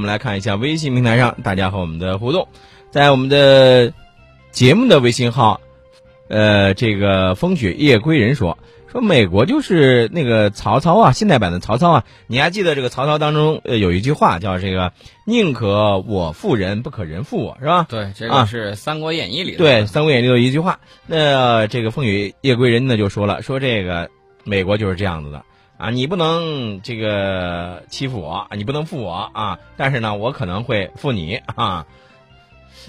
我们来看一下微信平台上大家和我们的互动，在我们的节目的微信号，呃，这个风雪夜归人说说美国就是那个曹操啊，现代版的曹操啊，你还记得这个曹操当中呃有一句话叫这个宁可我负人，不可人负我是吧？对，这啊个是《三国演义》里的。对，《三国演义》里有一句话，那这个风雨夜归人呢就说了，说这个美国就是这样子的啊，你不能这个欺负我，你不能负我啊，但是呢，我可能会负你啊。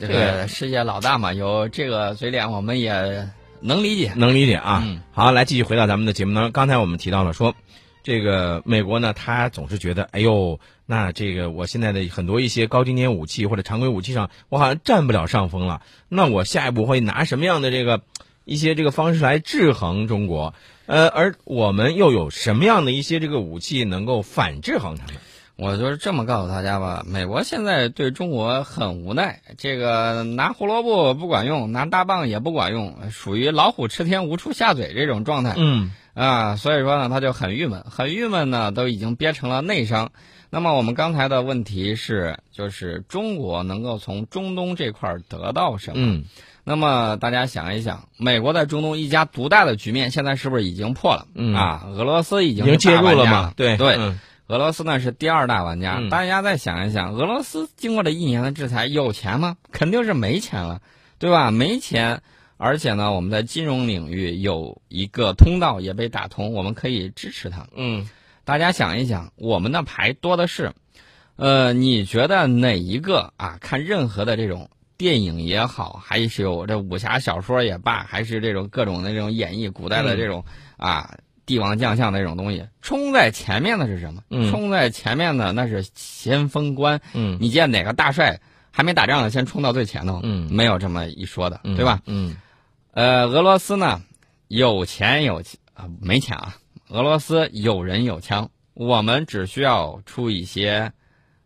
这个世界老大嘛，有这个嘴脸，我们也能理解。能理解啊。嗯好，来继续回到咱们的节目当中。刚才我们提到了说，这个美国呢，他总是觉得，哎呦，那这个我现在的很多一些高精尖武器或者常规武器上，我好像占不了上风了。那我下一步会拿什么样的这个一些这个方式来制衡中国？呃，而我们又有什么样的一些这个武器能够反制衡他们？我就是这么告诉大家吧，美国现在对中国很无奈，这个拿胡萝卜不管用，拿大棒也不管用，属于老虎吃天无处下嘴这种状态。嗯啊，所以说呢，他就很郁闷，很郁闷呢，都已经憋成了内伤。那么我们刚才的问题是，就是中国能够从中东这块儿得到什么？嗯那么大家想一想，美国在中东一家独大的局面，现在是不是已经破了？嗯啊，俄罗斯已经是已经介入了嘛？对对，嗯俄罗斯呢是第二大玩家。嗯大家再想一想，俄罗斯经过这一年的制裁，有钱吗？肯定是没钱了，对吧？没钱，而且呢，我们在金融领域有一个通道也被打通，我们可以支持它。嗯大家想一想，我们的牌多的是，呃，你觉得哪一个啊？看任何的这种电影也好，还是有这武侠小说也罢，还是这种各种的这种演绎古代的这种、啊帝王将相的这种东西，冲在前面的是什么？嗯冲在前面的那是先锋官。嗯你见哪个大帅还没打仗呢，先冲到最前头？嗯没有这么一说的，嗯，对吧？？嗯呃，俄罗斯呢，有钱有啊、没钱啊。俄罗斯有人有枪，我们只需要出一些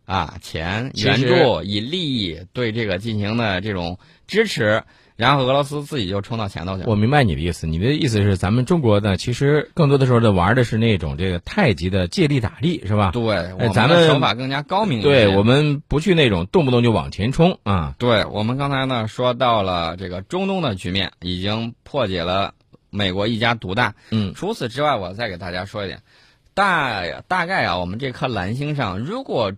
啊钱援助，以利益对这个进行的这种支持，然后俄罗斯自己就冲到前头去了。我明白你的意思，你的意思是咱们中国呢，其实更多的时候呢玩的是那种这个太极的借力打力，是吧？对，我们咱们的手法更加高明一对我们不去那种动不动就往前冲啊。对我们刚才呢说到了这个中东的局面，已经破解了美国一家独大。嗯除此之外，我再给大家说一点，大大概啊，我们这颗蓝星上，如果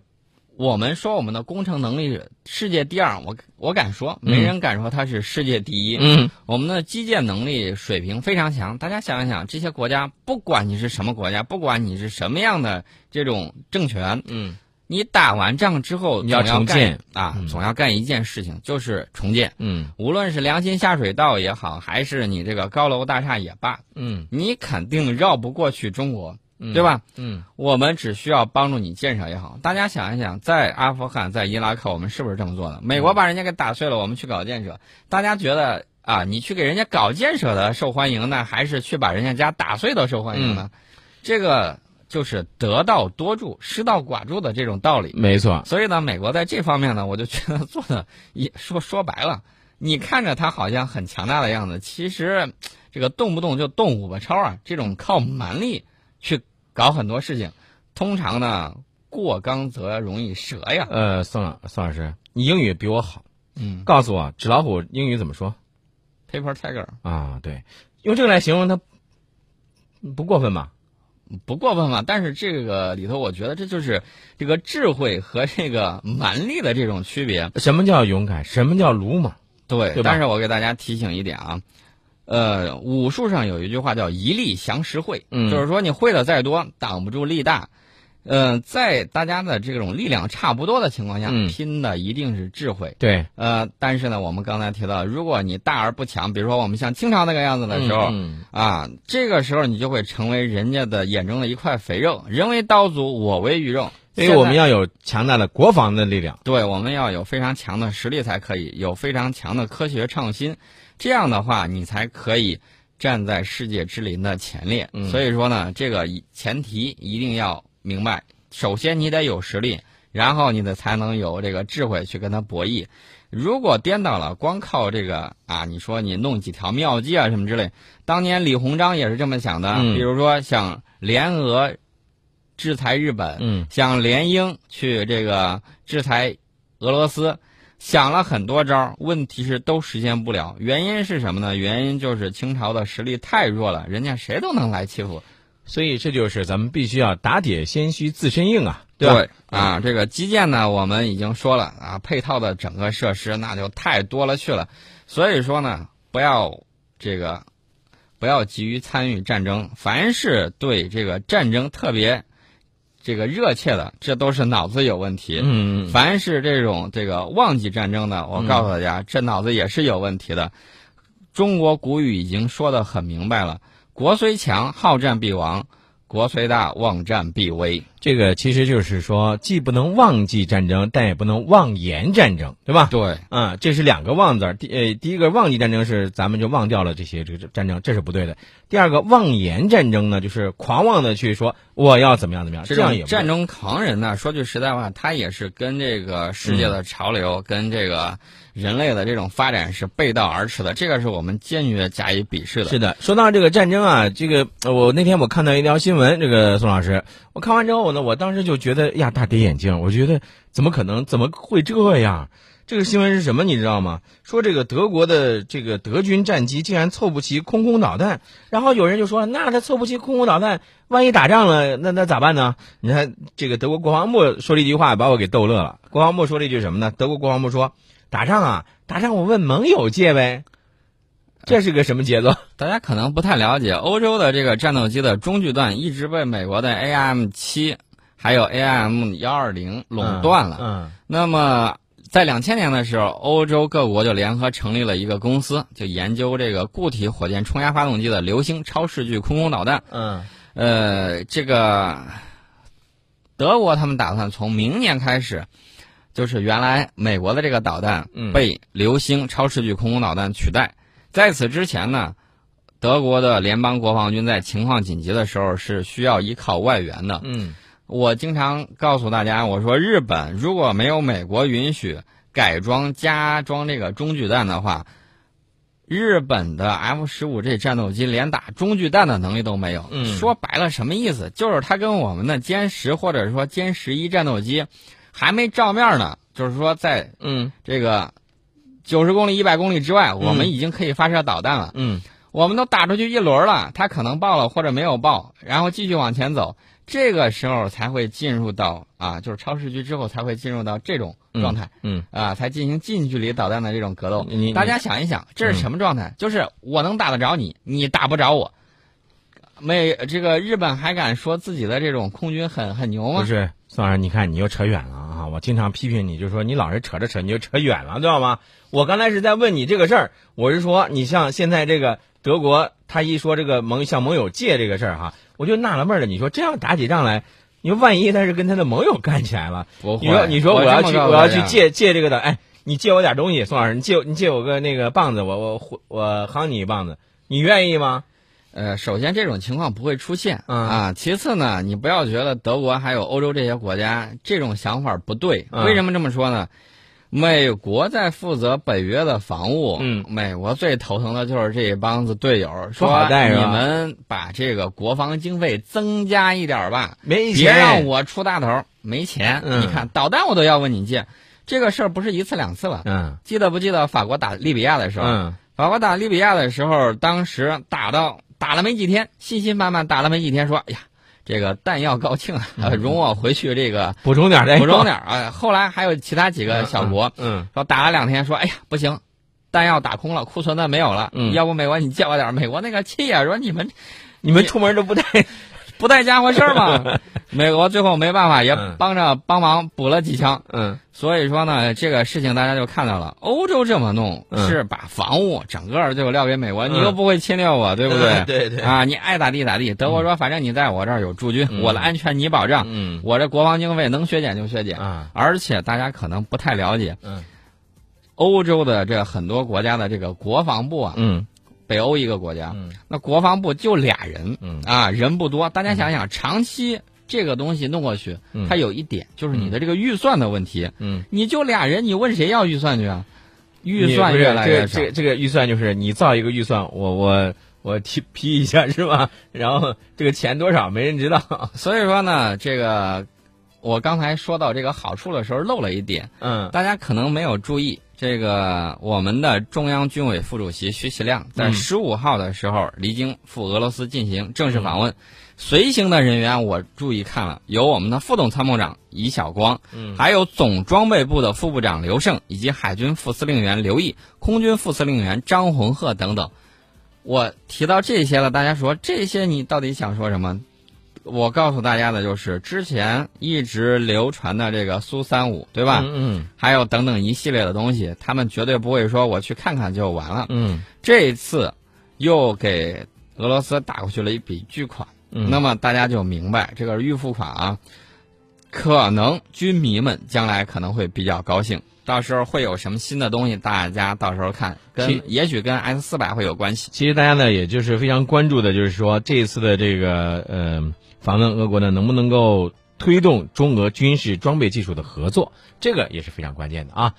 我们说我们的工程能力世界第二，我我敢说，没人敢说它是世界第一。嗯。我们的基建能力水平非常强，大家想一想，这些国家不管你是什么国家，不管你是什么样的这种政权，嗯。你打完仗之后你要重建。啊，嗯。总要干一件事情，就是重建。嗯。无论是良心下水道也好，还是你这个高楼大厦也罢，嗯。你肯定绕不过去中国，嗯对吧？嗯我们只需要帮助你建设也好。大家想一想，在阿富汗、在伊拉克，我们是不是这么做的？美国把人家给打碎了，我们去搞建设。大家觉得啊，你去给人家搞建设的受欢迎呢，还是去把人家家打碎的受欢迎呢？这个就是得道多助，失道寡助的这种道理。没错。所以呢，美国在这方面呢，我就觉得做的也说 说白了，你看着他好像很强大的样子，其实这个动不动就动五个超啊，这种靠蛮力去搞很多事情，通常呢过刚则容易折呀。呃，宋老宋老师，你英语比我好，嗯告诉我纸老虎英语怎么说，paper tiger 啊？对，用这个来形容它不过分吧？不过分吧，但是这个里头，我觉得这就是这个智慧和这个蛮力的这种区别。什么叫勇敢？什么叫鲁莽？对，对但是我给大家提醒一点啊，呃，武术上有一句话叫“一力降十会”，嗯就是说你会的再多，挡不住力大。呃，在大家的这种力量差不多的情况下，嗯拼的一定是智慧。对呃，但是呢，我们刚才提到，如果你大而不强，比如说我们像清朝那个样子的时候，嗯啊，这个时候你就会成为人家的眼中的一块肥肉，人为刀俎，我为鱼肉。所以我们要有强大的国防的力量。对，我们要有非常强的实力才可以，有非常强的科学创新，这样的话，你才可以站在世界之林的前列。嗯所以说呢，这个前提一定要明白，首先你得有实力，然后你的才能有这个智慧去跟他博弈。如果颠倒了，光靠这个啊，你说你弄几条妙计啊什么之类，当年李鸿章也是这么想的。嗯比如说像联俄制裁日本，嗯想联英去这个制裁俄罗斯，想了很多招儿，问题是都实现不了。原因是什么呢？原因就是清朝的实力太弱了，人家谁都能来欺负。所以这就是咱们必须要打铁先需自身硬啊，对吧？啊，这个基建呢，我们已经说了啊，配套的整个设施那就太多了去了。所以说呢，不要这个不要急于参与战争，凡是对这个战争特别这个热切的，这都是脑子有问题。嗯，凡是这种这个忘记战争的，我告诉大家，这脑子也是有问题的。中国古语已经说的很明白了：国虽强，好战必亡；国虽大，忘战必危。这个其实就是说，既不能忘记战争，但也不能妄言战争，对吧？对，啊、这是两个忘字儿。第呃，第一个忘记战争是咱们就忘掉了这些这个战争，这是不对的。第二个妄言战争呢，就是狂妄的去说我要怎么样怎么样，这样战争狂人呢，说句实在话，他也是跟这个世界的潮流、跟这个人类的这种发展是背道而驰的，这个是我们坚决加以鄙视的。是的，说到这个战争啊，这个呃我那天我看到一条新闻，这个宋老师，我看完之后呢，我当时就觉得呀，大跌眼镜，我觉得怎么可能，怎么会这样？这个新闻是什么？你知道吗？说这个德国的这个德军战机竟然凑不齐空空导弹，然后有人就说，那他凑不齐空空导弹，万一打仗了，那那咋办呢？你看这个德国国防部说了一句话，把我给逗乐了。国防部说了一句什么呢？德国国防部说，打仗啊，打仗我问盟友借呗。这是个什么节奏？大家可能不太了解，欧洲的这个战斗机的中距段一直被美国的 AIM 七还有 AIM 幺二零垄断了。嗯那么在两千年的时候，欧洲各国就联合成立了一个公司，就研究这个固体火箭冲压发动机的流星超视距空空导弹。嗯呃，这个德国他们打算从明年开始，就是原来美国的这个导弹嗯被流星超视距空空导弹取代。在此之前呢，德国的联邦国防军在情况紧急的时候是需要依靠外援的。嗯我经常告诉大家，我说日本如果没有美国允许改装加装这个中距弹的话，日本的 F 十五这战斗机连打中距弹的能力都没有。嗯说白了什么意思？就是它跟我们的歼十或者说歼十一战斗机还没照面呢，就是说在嗯这个九十公里、一百公里之外，我们已经可以发射导弹了。嗯我们都打出去一轮了，它可能爆了或者没有爆，然后继续往前走，这个时候才会进入到啊，就是超视距之后才会进入到这种状态、嗯啊，才进行近距离导弹的这种格斗你你。大家想一想，这是什么状态？就是我能打得着你，你打不着我。没这个日本还敢说自己的这种空军很很牛吗？不是，宋老师，你看你又扯远了啊！我经常批评你，就说你老是扯着扯，你就扯远了，知道吗？我刚才是在问你这个事儿，我是说，你像现在这个德国，他一说这个盟向盟友借这个事儿哈，我就纳了闷了。你说这样打起仗来，你说万一他是跟他的盟友干起来了，你说你说我要去我要去借借这个的，哎，你借我点东西，宋老师，你借你借我个那个棒子，我我我夯你一棒子，你愿意吗？呃，首先这种情况不会出现、嗯啊。其次呢，你不要觉得德国还有欧洲这些国家这种想法不对。嗯为什么这么说呢？美国在负责北约的防务，嗯美国最头疼的就是这一帮子队友，说你们把这个国防经费增加一点吧，没别让，我出大头，没钱。嗯你看导弹我都要问你借，这个事儿不是一次两次了。嗯记得不记得法国打利比亚的时候？嗯法国打利比亚的时候，当时打到打了没几天，信心满满，打了没几天，说：“哎呀，这个弹药告罄啊，呃容我回去这个 补充点补充点儿啊。”后来还有其他几个小国嗯说打了两天，说：“哎呀，不行，弹药打空了，库存的没有了，嗯要不美国你借我点？”美国那个气呀，说你们你们出门都不带，不带家伙事儿吗？美国最后没办法，也嗯帮着帮忙补了几枪。嗯所以说呢，这个事情大家就看到了，欧洲这么弄嗯是把防务整个就撂给美国，嗯你又不会侵略我，对不对？对对啊，你爱咋地咋地。德国说，反正你在我这儿有驻军，嗯我的安全你保障，嗯我这国防经费能削减就削减。啊而且大家可能不太了解，嗯欧洲的这很多国家的这个国防部啊，嗯北欧一个国家，嗯那国防部就俩人嗯啊，人不多。大家想想，长期这个东西弄过去，嗯它有一点就是你的这个预算的问题。嗯，你就俩人，你问谁要预算去啊？预算越来越少这。个这个这个预算就是你造一个预算，我我我批批一下是吧？然后这个钱多少没人知道。所以说呢，这个我刚才说到这个好处的时候漏了一点，嗯大家可能没有注意。这个我们的中央军委副主席徐其亮在嗯十五号的时候离京赴俄罗斯进行正式访问，随行的人员我注意看了，有我们的副总参谋长尹晓光，嗯还有总装备部的副部长刘胜，以及海军副司令员刘毅、空军副司令员张宏鹤等等。我提到这些了，大家说这些你到底想说什么？我告诉大家的就是之前一直流传的这个苏三五，对吧？嗯还有等等一系列的东西，他们绝对不会说我去看看就完了。嗯这一次又给俄罗斯打过去了一笔巨款，嗯，那么大家就明白这个预付款啊，可能军迷们将来可能会比较高兴。到时候会有什么新的东西，大家到时候看，跟其也许跟 S 四百会有关系。其实大家呢，也就是非常关注的，就是说这一次的这个呃访问俄国呢，能不能够推动中俄军事装备技术的合作，这个也是非常关键的啊。